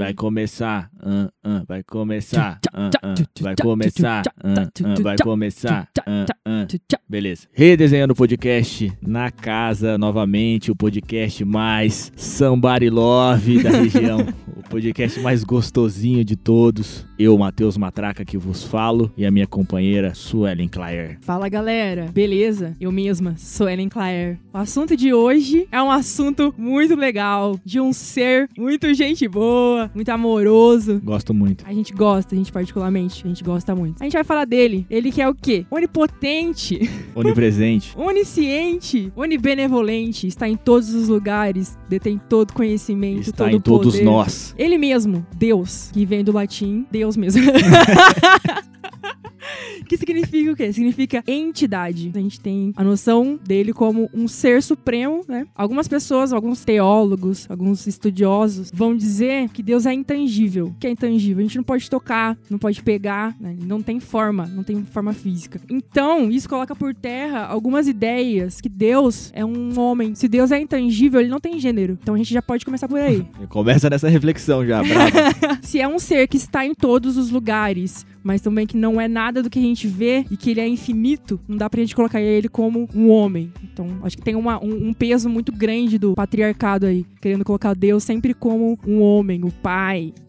Vai começar, ah, ah, vai começar, ah, vai começar, vai começar, beleza. Redesenhando o podcast na casa novamente, o podcast mais somebody love da região, o podcast mais gostosinho de todos. Eu, Matheus Matraca, que vos falo, e a minha companheira Suelen Claire. Fala galera, beleza? Eu mesma, sou Ellen Claire. O assunto de hoje é um assunto muito legal, de um ser muito gente boa, muito amoroso. Gosto muito. A gente gosta, a gente particularmente, a gente gosta muito. A gente vai falar dele. Ele que é o quê? Onipotente, Onipresente. onisciente, onibenevolente, está em todos os lugares, detém todo conhecimento, Está todo em todos nós. Ele mesmo, Deus, que vem do latim, Deus mesmo. que significa o quê? Significa entidade. A gente tem a noção dele como um ser supremo, né? Algumas pessoas, alguns teólogos, alguns estudiosos vão dizer que Deus é intangível. O que é intangível? A gente não pode tocar, não pode pegar, né? Não tem forma, não tem forma física. Então, isso coloca por terra algumas ideias que Deus é um homem. Se Deus é intangível, ele não tem gênero. Então a gente já pode começar por aí. Começa nessa reflexão já. Se é um ser que está em todos os lugares, mas também que não é nada do que a gente vê e que ele é infinito, não dá pra gente colocar ele como um homem. Então, acho que tem uma- um, um peso muito grande do patriarcado aí, querendo colocar Deus sempre como um homem, o pai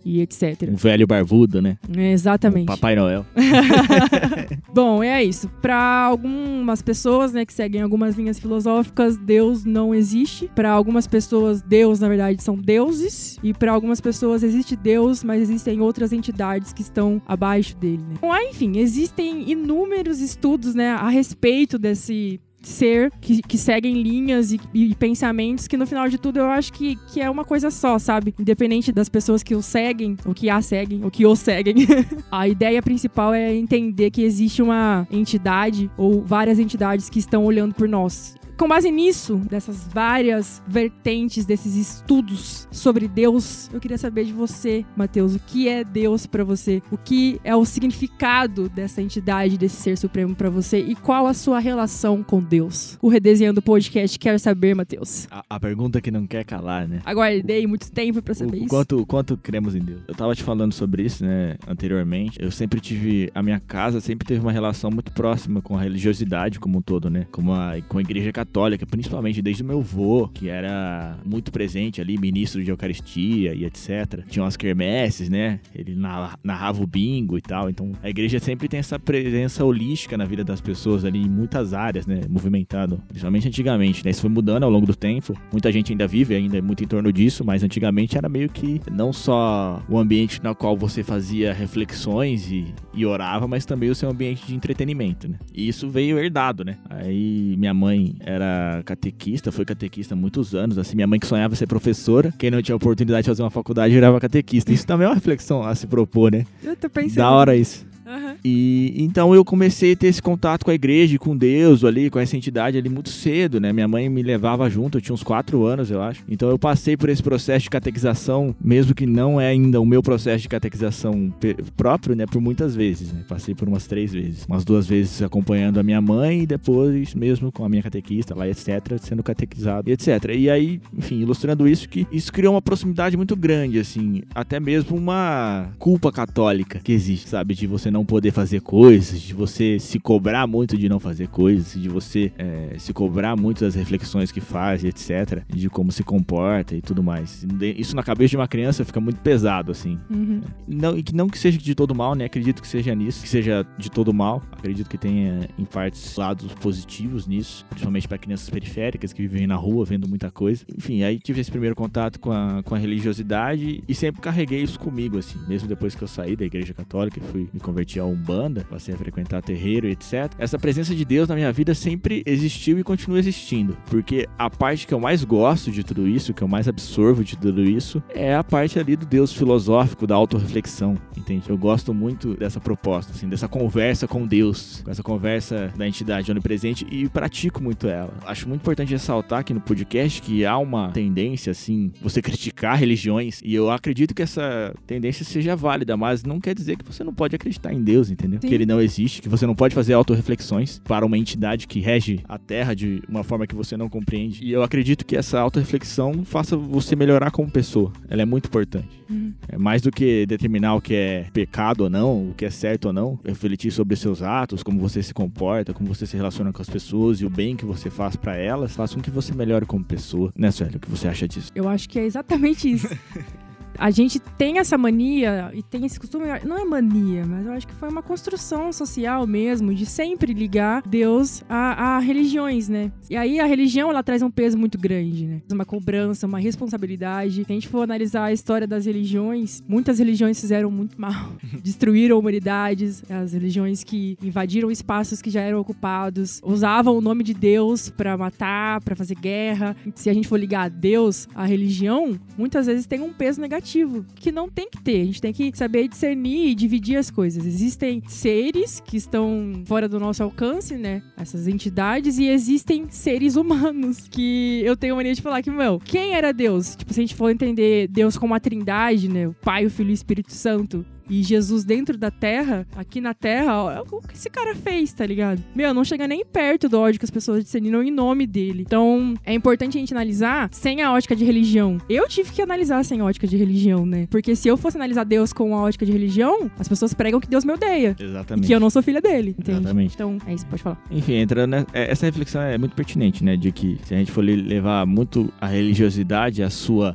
e etc. Um velho barbudo, né? É, exatamente. Um Papai Noel. Bom, é isso. Pra algumas pessoas, né, que seguem algumas linhas filosóficas, Deus não existe. Pra algumas pessoas, Deus, na verdade, são deuses. E pra algumas pessoas existe Deus, mas existem outras entidades que estão abaixo dele, né? Bom, enfim, existem inúmeros estudos, né, a respeito desse ser que, que seguem linhas e, e pensamentos que no final de tudo eu acho que, que é uma coisa só, sabe? Independente das pessoas que o seguem, ou que a seguem, ou que o seguem. A ideia principal é entender que existe uma entidade ou várias entidades que estão olhando por nós. Com base nisso, dessas várias vertentes, desses estudos sobre Deus, eu queria saber de você, Matheus, o que é Deus pra você? O que é o significado dessa entidade, desse ser supremo pra você e qual a sua relação com Deus? O Redesenhando Podcast quer saber, Matheus. A, a pergunta que não quer calar, né? Aguardei muito tempo pra saber O isso. quanto, quanto cremos em Deus. Eu tava te falando sobre isso, né, anteriormente. Eu sempre tive, a minha casa sempre teve uma relação muito próxima com a religiosidade como um todo, né? Como a, com a igreja católica, principalmente desde o meu avô, que era muito presente ali, ministro de Eucaristia e etc. Tinha umas quermesses, né? Ele narra- narrava o bingo e tal. Então, a igreja sempre tem essa presença holística na vida das pessoas ali, em muitas áreas, né? Movimentado, principalmente antigamente, né? Isso foi mudando ao longo do tempo. Muita gente ainda vive ainda muito em torno disso, mas antigamente era meio que não só o ambiente na qual você fazia reflexões e, e orava, mas também o seu ambiente de entretenimento, né? E isso veio herdado, né? Aí minha mãe era catequista, foi catequista há muitos anos, assim, minha mãe que sonhava ser professora, quem não tinha oportunidade de fazer uma faculdade virava catequista. Isso também é uma reflexão a se propor, né? Eu tô pensando. Da hora isso. Aham. E então eu comecei a ter esse contato com a igreja, com Deus ali, com essa entidade ali muito cedo, né? Minha mãe me levava junto, eu tinha uns 4 anos, eu acho. Então eu passei por esse processo de catequização, mesmo que não é ainda o meu processo de catequização próprio, né? Por muitas vezes, né? Passei por umas três vezes. Umas duas vezes acompanhando a minha mãe e depois mesmo com a minha catequista lá, etc., sendo catequizado e etc. E aí, enfim, ilustrando isso, que isso criou uma proximidade muito grande, assim, até mesmo uma culpa católica que existe, sabe? De você não poder fazer coisas, de você se cobrar muito de não fazer coisas, de você é, se cobrar muito das reflexões que faz, etc., de como se comporta e tudo mais. Isso na cabeça de uma criança fica muito pesado, assim. Uhum. Não, e que não que seja de todo mal, né? Acredito que seja nisso, que seja de todo mal. Acredito que tenha, em partes, lados positivos nisso, principalmente para crianças periféricas que vivem na rua vendo muita coisa. Enfim, aí tive esse primeiro contato com a, com a religiosidade e sempre carreguei isso comigo, assim. Mesmo depois que eu saí da igreja católica e fui me a Umbanda, passei a frequentar terreiro etc. Essa presença de Deus na minha vida sempre existiu e continua existindo. Porque a parte que eu mais gosto de tudo isso, que eu mais absorvo de tudo isso, é a parte ali do Deus filosófico, da autorreflexão, entende? Eu gosto muito dessa proposta, assim, dessa conversa com Deus, essa conversa da entidade onipresente e pratico muito ela. Acho muito importante ressaltar aqui no podcast que há uma tendência, assim, você criticar religiões e eu acredito que essa tendência seja válida, mas não quer dizer que você não pode acreditar acreditar em Deus, entendeu? Sim. Que ele não existe, que você não pode fazer autorreflexões para uma entidade que rege a Terra de uma forma que você não compreende. E eu acredito que essa autorreflexão faça você melhorar como pessoa. Ela é muito importante. Uhum. É mais do que determinar o que é pecado ou não, o que é certo ou não, refletir sobre os seus atos, como você se comporta, como você se relaciona com as pessoas e o bem que você faz para elas, faz com que você melhore como pessoa. Né, Sueli? O que você acha disso? Eu acho que é exatamente isso. A gente tem essa mania e tem esse costume, não é mania, mas eu acho que foi uma construção social mesmo, de sempre ligar Deus a, a religiões, né? E aí a religião, ela traz um peso muito grande, né? Uma cobrança, uma responsabilidade. Se a gente for analisar a história das religiões, muitas religiões fizeram muito mal. Destruíram humanidades, as religiões que invadiram espaços que já eram ocupados, usavam o nome de Deus pra matar, pra fazer guerra. Se a gente for ligar a Deus, a religião, muitas vezes tem um peso negativo que não tem que ter. A gente tem que saber discernir e dividir as coisas. Existem seres que estão fora do nosso alcance, né? Essas entidades, e existem seres humanos que eu tenho mania de falar que, meu, quem era Deus? Tipo, se a gente for entender Deus como a trindade, né? O Pai, o Filho e o Espírito Santo e Jesus dentro da terra, aqui na terra, ó, o que esse cara fez, tá ligado? Meu, não chega nem perto do ódio que as pessoas disseminam em nome dele. Então, é importante a gente analisar sem a ótica de religião. Eu tive que analisar sem a ótica de religião, né? Porque se eu fosse analisar Deus com a ótica de religião, as pessoas pregam que Deus me odeia. E Exatamente. que eu não sou filha dele, entende? Exatamente. Então, é isso, pode falar. Enfim, entrando né, é, essa reflexão é muito pertinente, né? De que se a gente for le- levar muito a religiosidade, a sua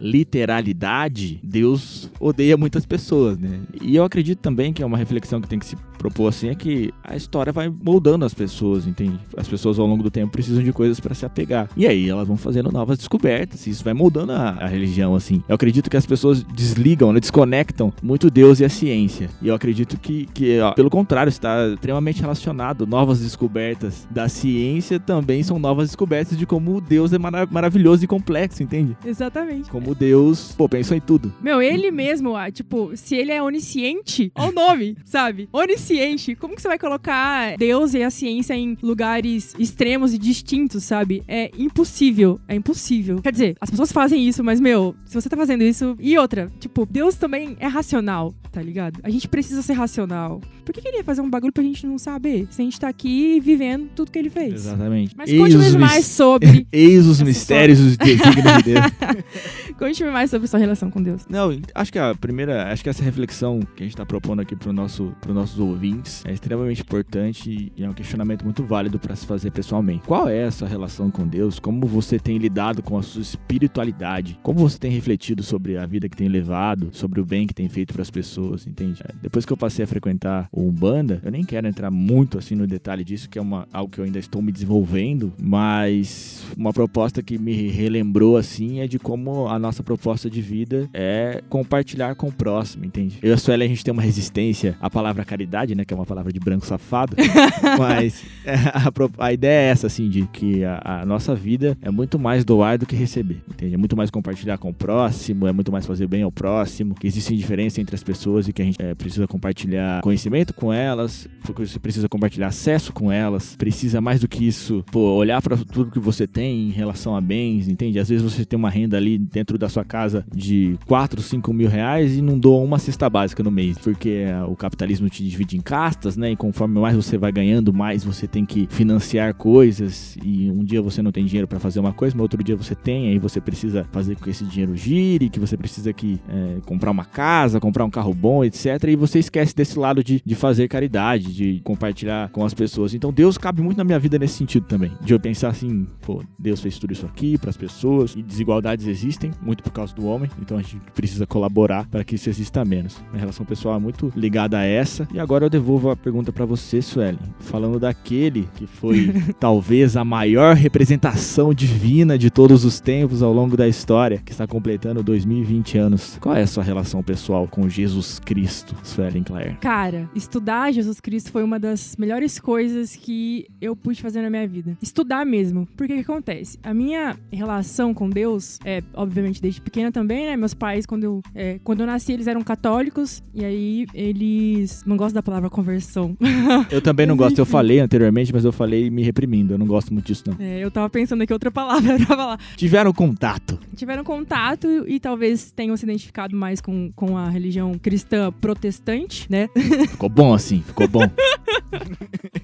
literalidade, Deus odeia muitas pessoas, né? E eu acredito também que é uma reflexão que tem que se propor assim, é que a história vai moldando as pessoas, entende? As pessoas ao longo do tempo precisam de coisas para se apegar. E aí elas vão fazendo novas descobertas, e isso vai moldando a, a religião, assim. Eu acredito que as pessoas desligam, né, desconectam muito Deus e a ciência. E eu acredito que, que ó, pelo contrário, está extremamente relacionado. Novas descobertas da ciência também são novas descobertas de como Deus é mara- maravilhoso e complexo, entende? Exatamente. Como Deus, pô, pensou em tudo. Meu, ele mesmo, tipo, se ele é onisciente, olha o nome, sabe? Onisciente. Como que você vai colocar Deus e a ciência em lugares extremos e distintos, sabe? É impossível. É impossível. Quer dizer, as pessoas fazem isso, mas, meu, se você tá fazendo isso. E outra, tipo, Deus também é racional, tá ligado? A gente precisa ser racional. Por que, que ele ia fazer um bagulho pra gente não saber? Se a gente tá aqui vivendo tudo que ele fez. Exatamente. Mas conte-me mais sobre. Eis os mistérios e os desígnios de Deus. Conte-me mais sobre sua relação com Deus. Não, acho que a primeira, acho que essa reflexão que gente está propondo aqui para nosso, os nossos ouvintes é extremamente importante e é um questionamento muito válido para se fazer pessoalmente. Qual é a sua relação com Deus? Como você tem lidado com a sua espiritualidade? Como você tem refletido sobre a vida que tem levado, sobre o bem que tem feito para as pessoas, entende? É, Depois que eu passei a frequentar o Umbanda, eu nem quero entrar muito assim no detalhe disso, que é uma, algo que eu ainda estou me desenvolvendo, mas uma proposta que me relembrou assim é de como a nossa proposta de vida é compartilhar com o próximo, entende? Eu e a gente tem uma resistência à palavra caridade, né? Que é uma palavra de branco safado. mas é, a, a ideia é essa, assim, de que a, a nossa vida é muito mais doar do que receber, entende? É muito mais compartilhar com o próximo, é muito mais fazer bem ao próximo, que existe diferença entre as pessoas e que a gente é, precisa compartilhar conhecimento com elas, você precisa compartilhar acesso com elas, precisa mais do que isso, pô, olhar para tudo que você tem em relação a bens, entende? Às vezes você tem uma renda ali dentro da sua casa de 4, 5 mil reais e não doa uma cesta básica no mês, porque o capitalismo te divide em castas, né? E conforme mais você vai ganhando, mais você tem que financiar coisas e um dia você não tem dinheiro para fazer uma coisa, mas outro dia você tem, aí você precisa fazer com que esse dinheiro gire, que você precisa que é, comprar uma casa, comprar um carro bom, etc. E você esquece desse lado de, de fazer caridade, de compartilhar com as pessoas. Então Deus cabe muito na minha vida nesse sentido também, de eu pensar assim, pô, Deus fez tudo isso aqui para as pessoas e desigualdades existem muito por causa do homem, então a gente precisa colaborar para que isso exista menos. Minha relação pessoal é muito ligada a essa. E agora eu devolvo a pergunta para você, Suelen, falando daquele que foi talvez a maior representação divina de todos os tempos ao longo da história, que está completando 2020 anos. Qual é a sua relação pessoal com Jesus Cristo, Suelen Claire? Cara, estudar Jesus Cristo foi uma das melhores coisas que eu pude fazer na minha vida. Estudar mesmo. Porque o que acontece? A minha relação com Deus é, obviamente, desde pequena também, né? Meus pais, quando eu, é, quando eu nasci, eles eram católicos. E aí eles. Não gosto da palavra conversão. Eu também não gosto. Eu falei anteriormente, mas eu falei me reprimindo. Eu não gosto muito disso, não. É, eu tava pensando aqui outra palavra pra falar. Tiveram contato. Tiveram contato e talvez tenham se identificado mais com, com a religião cristã protestante, né? Ficou bom assim, ficou bom.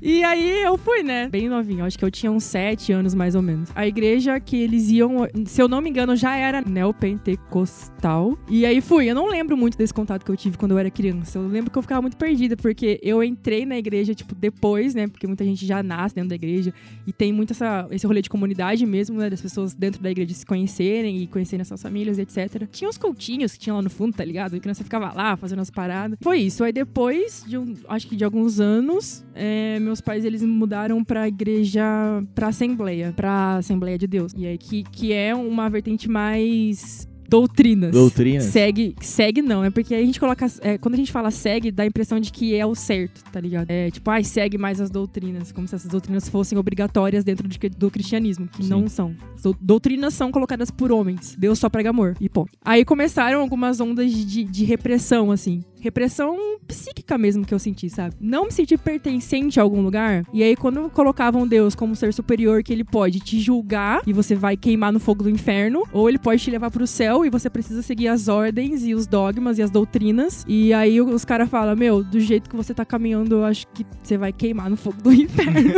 E aí eu fui, né? Bem novinho. Acho que eu tinha uns sete anos mais ou menos. A igreja que eles iam, se eu não me engano, já era neopentecostal. E aí fui. Eu não lembro muito desse contato que eu tive quando eu era criança. Eu lembro que eu ficava muito perdida, porque eu entrei na igreja, tipo, depois, né? Porque muita gente já nasce dentro da igreja. E tem muito essa, esse rolê de comunidade mesmo, né? Das pessoas dentro da igreja se conhecerem e conhecerem as suas famílias, etc. Tinha uns cultinhos que tinha lá no fundo, tá ligado? A criança ficava lá fazendo as paradas. Foi isso. Aí depois de um, acho que de alguns anos, é, meus pais eles mudaram pra igreja, pra Assembleia, pra Assembleia de Deus. E aí que, que é uma vertente mais doutrinas. Doutrinas. Segue, segue não, é porque a gente coloca. é, quando a gente fala segue, dá a impressão de que é o certo, tá ligado? É tipo, ai, segue mais as doutrinas, como se essas doutrinas fossem obrigatórias dentro de- do cristianismo, que Sim. não são. As dou- doutrinas são colocadas por homens. Deus só prega amor. E pô. Aí começaram algumas ondas de, de repressão, assim. Repressão psíquica mesmo que eu senti, sabe? Não me sentir pertencente a algum lugar. E aí, quando colocavam Deus como ser superior, que ele pode te julgar e você vai queimar no fogo do inferno, ou ele pode te levar pro céu e você precisa seguir as ordens e os dogmas e as doutrinas. E aí os caras falam: Meu, do jeito que você tá caminhando, eu acho que você vai queimar no fogo do inferno.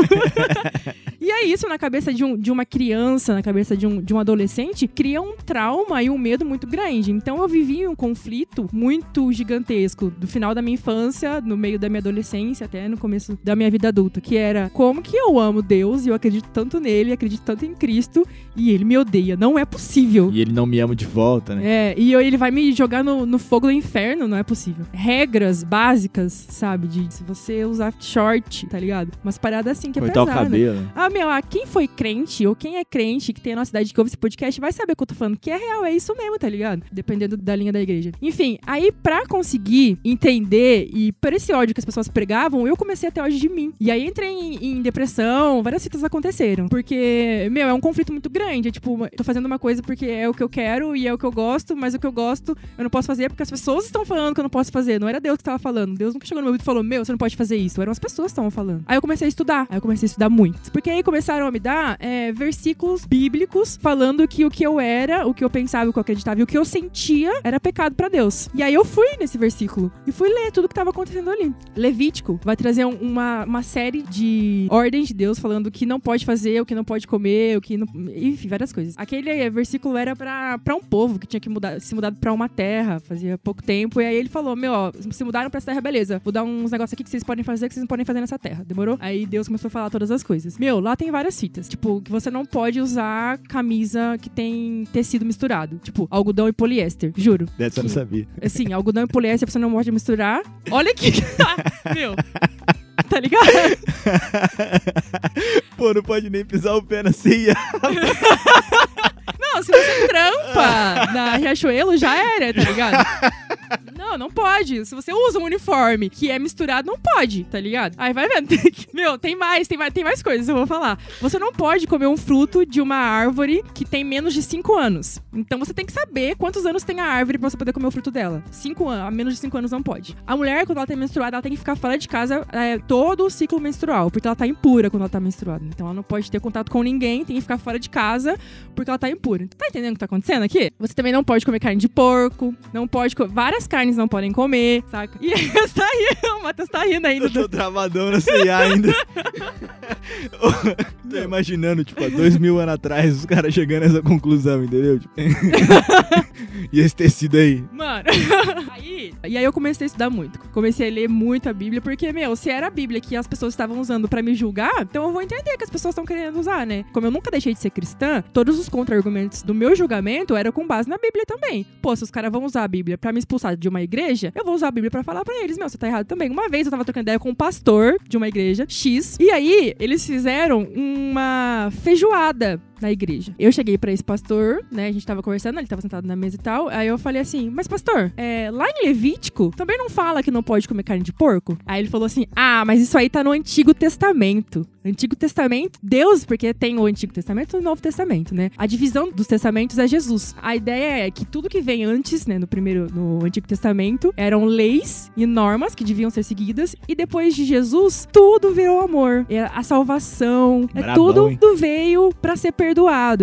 E é isso, na cabeça de, um, de uma criança, na cabeça de um, de um adolescente, cria um trauma e um medo muito grande. Então eu vivi um conflito muito gigantesco do final da minha infância, no meio da minha adolescência, até no começo da minha vida adulta, que era como que eu amo Deus e eu acredito tanto nele, acredito tanto em Cristo, e ele me odeia. Não é possível. E ele não me ama de volta, né? É, e eu- ele vai me jogar no, no fogo do inferno, não é possível. Regras básicas, sabe? De se você usar short, tá ligado? Umas paradas assim que é Cortar o pesado. cabelo. né? Ah, meu, ah, quem foi crente ou quem é crente que tem a nossa cidade que ouve esse podcast vai saber o que eu tô falando, que é real, é isso mesmo, tá ligado? Dependendo da linha da igreja. Enfim, aí pra conseguir entender e por esse ódio que as pessoas pregavam, eu comecei a ter ódio de mim. E aí entrei em, em depressão, várias citas aconteceram. Porque, meu, é um conflito muito grande. É tipo, tô fazendo uma coisa porque é o que eu quero e é o que eu gosto, mas o que eu gosto eu não posso fazer porque as pessoas estão falando que eu não posso fazer. Não era Deus que tava falando. Deus nunca chegou no meu ouvido e falou, meu, você não pode fazer isso. Eram as pessoas que estavam falando. Aí eu comecei a estudar. Aí eu comecei a estudar muito. Porque aí começaram a me dar é, versículos bíblicos falando que o que eu era, o que eu pensava, o que eu acreditava e o que eu sentia era pecado pra Deus. E aí eu fui nesse versículo e fui ler tudo que tava acontecendo ali. Levítico vai trazer um- uma, uma série de ordens de Deus falando o que não pode fazer, o que não pode comer, o que não. Enfim, várias coisas. Aquele versículo era pra, pra um povo que tinha que mudar, se mudado pra uma terra, fazia pouco tempo. E aí ele falou: Meu, ó, se mudaram pra essa terra, beleza. Vou dar uns negócios aqui que vocês podem fazer que vocês não podem fazer nessa terra. Demorou? Aí Deus começou a falar todas as coisas. Meu, lá tem várias fitas. Tipo, que você não pode usar camisa que tem tecido misturado. Tipo, algodão e poliéster. Juro. Dessa eu não sabia. Assim, algodão e poliéster você não pode misturar. Olha aqui. Meu. Tá ligado? Pô, não pode nem pisar o pé na ceia. Não, se você trampa na Riachuelo, já era, tá ligado? Não, não pode. Se você usa um uniforme que é misturado, não pode, tá ligado? Aí vai vendo. Meu, tem mais, tem mais, tem mais coisas, eu vou falar. Você não pode comer um fruto de uma árvore que tem menos de 5 anos. Então você tem que saber quantos anos tem a árvore pra você poder comer o fruto dela. 5 anos, a menos de 5 anos não pode. A mulher, quando ela tá menstruada, ela tem que ficar fora de casa é, todo o ciclo menstrual, porque ela tá impura quando ela tá menstruada. Então ela não pode ter contato com ninguém, tem que ficar fora de casa porque ela tá impura. Tá entendendo o que tá acontecendo aqui? Você também não pode comer carne de porco, não pode comer. Várias carnes não podem comer, saca? E aí você tá rindo, o Matheus tá rindo ainda. Eu tô travadão na ceia ainda. tô imaginando, tipo, há dois mil anos atrás, os caras chegando a essa conclusão, entendeu? Tipo, e esse tecido aí. Mano, aí, e aí eu comecei a estudar muito. Comecei a ler muito a Bíblia, porque, meu, se era a Bíblia que as pessoas estavam usando pra me julgar, então eu vou entender que as pessoas estão querendo usar, né? Como eu nunca deixei de ser cristã, todos os contra-argumentos do meu julgamento eram com base na Bíblia também. Pô, se os caras vão usar a Bíblia pra me expulsar de uma igreja, eu vou usar a Bíblia pra falar pra eles, meu, você tá errado também. Uma vez eu tava trocando ideia com um pastor de uma igreja X, e aí eles fizeram uma feijoada na igreja. Eu cheguei pra esse pastor, né? A gente tava conversando, ele tava sentado na mesa e tal. Aí eu falei assim: Mas, pastor, é, lá em Levítico também não fala que não pode comer carne de porco? Aí ele falou assim: Ah, mas isso aí tá no Antigo Testamento. Antigo Testamento, Deus, porque tem o Antigo Testamento e o Novo Testamento, né? A divisão dos testamentos é Jesus. A ideia é que tudo que vem antes, né, no primeiro, no Antigo Testamento, eram leis e normas que deviam ser seguidas, e depois de Jesus, tudo virou amor. É a salvação, é Brabão, tudo, hein? veio pra ser perdoado.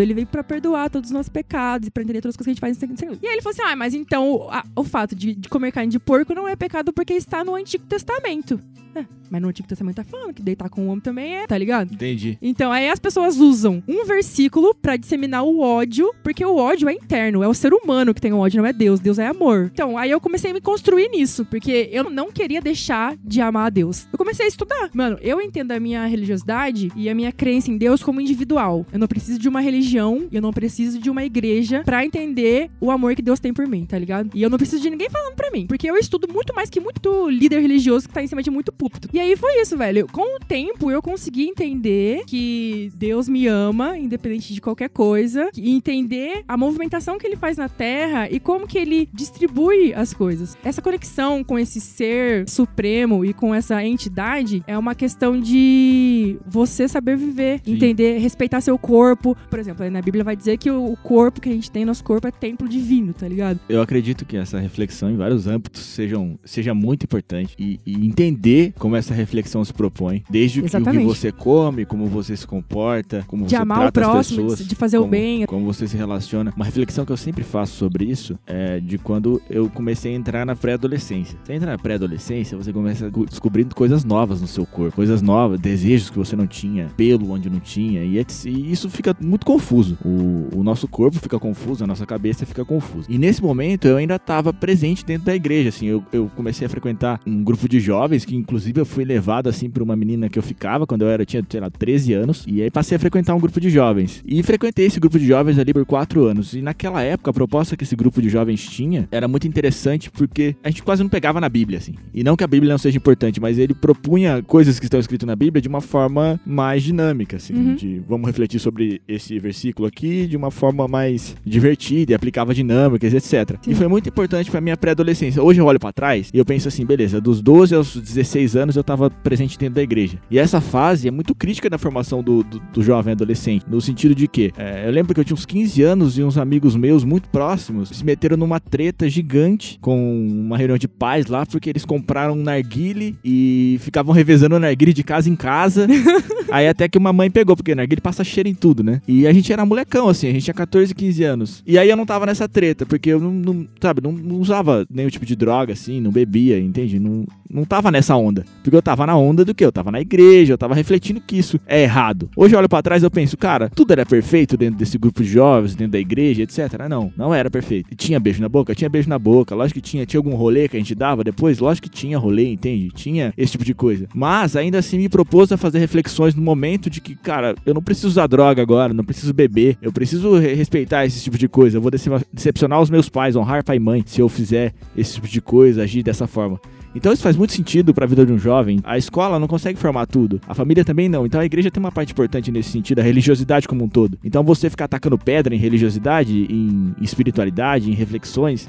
Ele veio pra perdoar todos os nossos pecados e pra entender todas as coisas que a gente faz. E aí ele falou assim: ah, mas então o, a- o fato de, de comer carne de porco não é pecado porque está no Antigo Testamento. É, mas no Antigo Testamento tá falando que deitar com o homem também é, tá ligado? Entendi. Então, aí as pessoas usam um versículo pra disseminar o ódio, porque o ódio é interno, é o ser humano que tem o ódio, não é Deus. Deus é amor. Então, aí eu comecei a me construir nisso, porque eu não queria deixar de amar a Deus. Eu comecei a estudar. Mano, eu entendo a minha religiosidade e a minha crença em Deus como individual. Eu não preciso de uma religião, eu não preciso de uma igreja pra entender o amor que Deus tem por mim, tá ligado? E eu não preciso de ninguém falando pra mim, porque eu estudo muito mais que muito líder religioso que tá em cima de muito púlpito. E aí foi isso, velho. Com o tempo eu consegui entender que Deus me ama, independente de qualquer coisa, e entender a movimentação que ele faz na Terra e como que ele distribui as coisas. Essa conexão com esse ser supremo e com essa entidade é uma questão de você saber viver, Sim. entender, respeitar seu corpo. Por exemplo, aí na Bíblia vai dizer que o o corpo que a gente tem, nosso corpo é templo divino, tá ligado? Eu acredito que essa reflexão em vários âmbitos sejam, seja muito importante e, e entender como essa reflexão se propõe, desde o que, o você come, como você se comporta, como De você amar o trata as próximo, pessoas, de fazer o como- bem. como você se relaciona. Uma reflexão que eu sempre faço sobre isso é de quando eu comecei a entrar na pré-adolescência. Você entra na pré-adolescência, você começa descobrindo coisas novas no seu corpo, coisas novas, desejos que você não tinha, pelo onde não tinha, e, etc. E isso fica muito confuso. O, o nosso corpo fica confuso, a nossa cabeça fica confusa. E nesse momento eu ainda estava presente dentro da igreja, assim, eu, eu comecei a frequentar um grupo de jovens que inclusive eu fui levado assim por uma menina que eu ficava quando eu era tinha, sei lá, 13 anos, e aí passei a frequentar um grupo de jovens. E frequentei esse grupo de jovens ali por 4 anos. E naquela época a proposta que esse grupo de jovens tinha era muito interessante porque a gente quase não pegava na Bíblia assim. E não que a Bíblia não seja importante, mas ele propunha coisas que estão escritas na Bíblia de uma forma mais dinâmica assim, Uhum. de vamos refletir sobre esse versículo aqui de uma forma mais divertida e aplicava dinâmicas, etc. Sim. E foi muito importante pra minha pré-adolescência. Hoje eu olho pra trás e eu penso assim, beleza, dos 12 aos 16 anos eu tava presente dentro da igreja. E essa fase é muito crítica na formação do, do, do jovem adolescente, no sentido de que é, eu lembro que eu tinha uns 15 anos e uns amigos meus muito próximos se meteram numa treta gigante com uma reunião de pais lá, porque eles compraram um narguile e ficavam revezando o narguile de casa em casa. Aí até que uma mãe pegou, porque narguile passa cheiro em tudo, né? E a gente era molecão, assim, a gente tinha 14, 15 anos. E aí eu não tava nessa treta, porque eu não, não- sabe, não, não usava nenhum tipo de droga, assim, não bebia, entende? Não, não tava nessa onda. Porque eu tava na onda do que? Eu tava na igreja, eu tava refletindo que isso é errado. Hoje eu olho pra trás eu penso, cara, tudo era perfeito dentro desse grupo de jovens, dentro da igreja, etc. Não, não era perfeito. Tinha beijo na boca? Tinha beijo na boca. Lógico que tinha. Tinha algum rolê que a gente dava depois? Lógico que tinha rolê, entende? Tinha esse tipo de coisa. Mas ainda assim me propôs a fazer reflexões no momento de que, cara, eu não preciso usar droga agora, não preciso beber, eu preciso re- respeitar esse tipo de coisa. Eu vou decep- decepcionar os meus pais, honrar pai e mãe, se eu fizer esse tipo de coisa, agir dessa forma. Então isso faz muito sentido pra vida de um jovem. A escola não consegue formar tudo, a família também não. Então a igreja tem uma parte importante nesse sentido, a religiosidade como um todo. Então você ficar atacando pedra em religiosidade, em espiritualidade, em reflexões,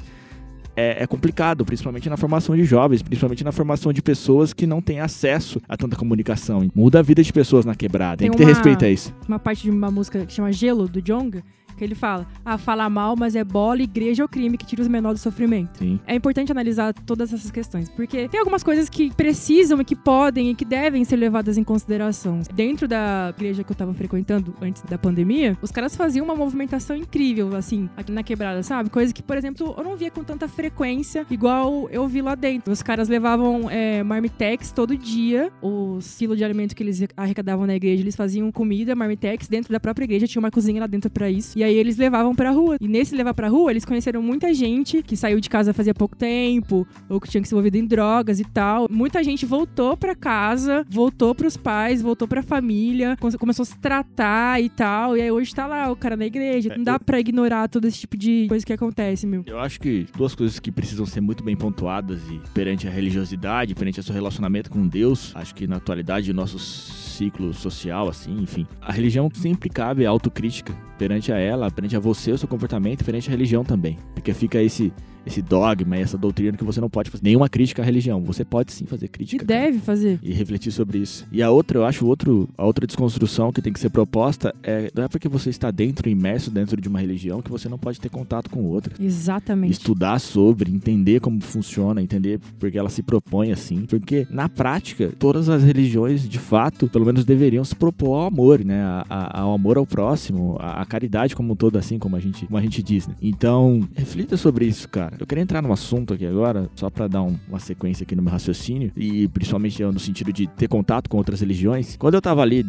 é, é complicado, principalmente na formação de jovens, principalmente na formação de pessoas que não têm acesso a tanta comunicação. Muda a vida de pessoas na quebrada. Tem, Tem que ter uma- respeito a isso. uma parte de uma música que chama Gelo, do Jonga, que ele fala: Ah, fala mal, mas é bola, igreja ou crime que tira os menores do sofrimento. Sim. É importante analisar todas essas questões, porque tem algumas coisas que precisam e que podem e que devem ser levadas em consideração. Dentro da igreja que eu tava frequentando antes da pandemia, os caras faziam uma movimentação incrível, assim, aqui na quebrada, sabe? Coisa que, por exemplo, eu não via com tanta frequência, igual eu vi lá dentro. Os caras levavam é, marmitex todo dia, os quilos de alimento que eles arrecadavam na igreja, eles faziam comida, marmitex, dentro da própria igreja, tinha uma cozinha lá dentro pra isso. E aí aí eles levavam pra rua. E nesse levar pra rua, eles conheceram muita gente que saiu de casa fazia pouco tempo, ou que tinha que se envolvido em drogas e tal. Muita gente voltou pra casa, voltou pros pais, voltou pra família, começou a se tratar e tal. E aí hoje tá lá o cara na igreja. Não dá pra ignorar todo esse tipo de coisa que acontece, meu. Eu acho que duas coisas que precisam ser muito bem pontuadas e perante a religiosidade, perante o seu relacionamento com Deus, acho que na atualidade nosso ciclo social, assim, enfim. A religião sempre cabe autocrítica perante a ela, perante a você, o seu comportamento, perante a religião também. Porque fica esse esse dogma e essa doutrina que você não pode fazer nenhuma crítica à religião. Você pode sim fazer crítica. E deve fazer. E refletir sobre isso. E a outra, eu acho, outro, a outra desconstrução que tem que ser proposta é não é porque você está dentro, imerso dentro de uma religião, que você não pode ter contato com outra. Exatamente. Estudar sobre, entender como funciona, entender porque ela se propõe assim. Porque, na prática, todas as religiões, de fato, pelo menos deveriam se propor ao amor, né? A, a, ao amor ao próximo, a, a, caridade como um todo, assim como a gente, como a gente diz, né? Então, reflita sobre isso, cara cara. Eu queria entrar num assunto aqui agora, só para dar um, uma sequência aqui no meu raciocínio, e principalmente no sentido de ter contato com outras religiões. Quando eu tava ali,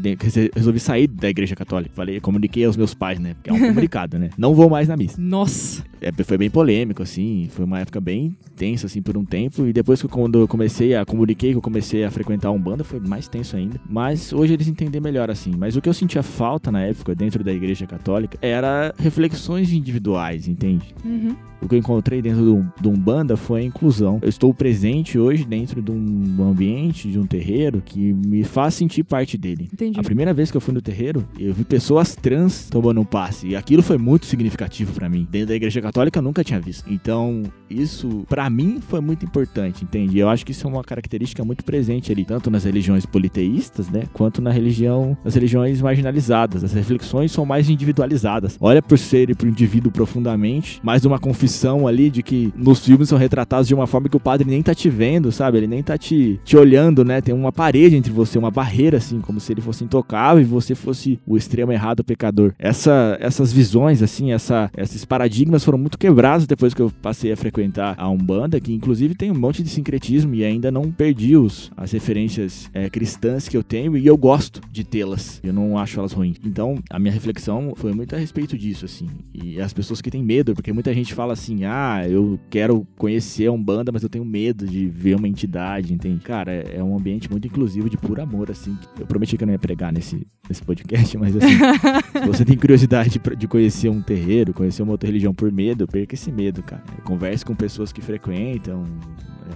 resolvi sair da igreja católica. Falei, comuniquei aos meus pais, né? Porque é um comunicado, né? Não vou mais na missa. Nossa! É, foi bem polêmico, assim. Foi uma época bem tensa, assim, por um tempo. E depois que quando eu comecei a comuniquei, que eu comecei a frequentar um banda, foi mais tenso ainda. Mas hoje eles entendem melhor, assim. Mas o que eu sentia falta na época, dentro da igreja católica, era reflexões individuais, entende? Uhum o que eu encontrei dentro de um banda foi a inclusão. Eu estou presente hoje dentro de um ambiente, de um terreiro, que me faz sentir parte dele. Entendi. A primeira vez que eu fui no terreiro, eu vi pessoas trans tomando um passe. E aquilo foi muito significativo para mim. Dentro da igreja católica eu nunca tinha visto. Então, isso para mim foi muito importante, entende? Eu acho que isso é uma característica muito presente ali, tanto nas religiões politeístas, né, quanto na religião, nas religiões marginalizadas. As reflexões são mais individualizadas. Olha por ser e pro indivíduo profundamente, mais uma confissão ali de que nos filmes são retratados de uma forma que o padre nem tá te vendo, sabe? Ele nem tá te, te olhando, né? Tem uma parede entre você, uma barreira, assim, como se ele fosse intocável e você fosse o extremo errado, o pecador. Essa, essas visões, assim, essa, esses paradigmas foram muito quebrados depois que eu passei a frequentar a Umbanda, que inclusive tem um monte de sincretismo e ainda não perdi os, as referências é, cristãs que eu tenho e eu gosto de tê-las. Eu não acho elas ruins. Então, a minha reflexão foi muito a respeito disso, assim. E as pessoas que têm medo, porque muita gente fala assim, ah, eu quero conhecer a Umbanda, mas eu tenho medo de ver uma entidade, entende? Cara, é, um ambiente muito inclusivo de puro amor, assim. Eu prometi que eu não ia pregar nesse, nesse podcast, mas assim, se você tem curiosidade de conhecer um terreiro, conhecer uma outra religião por medo, perca esse medo, cara. Converse com pessoas que frequentam,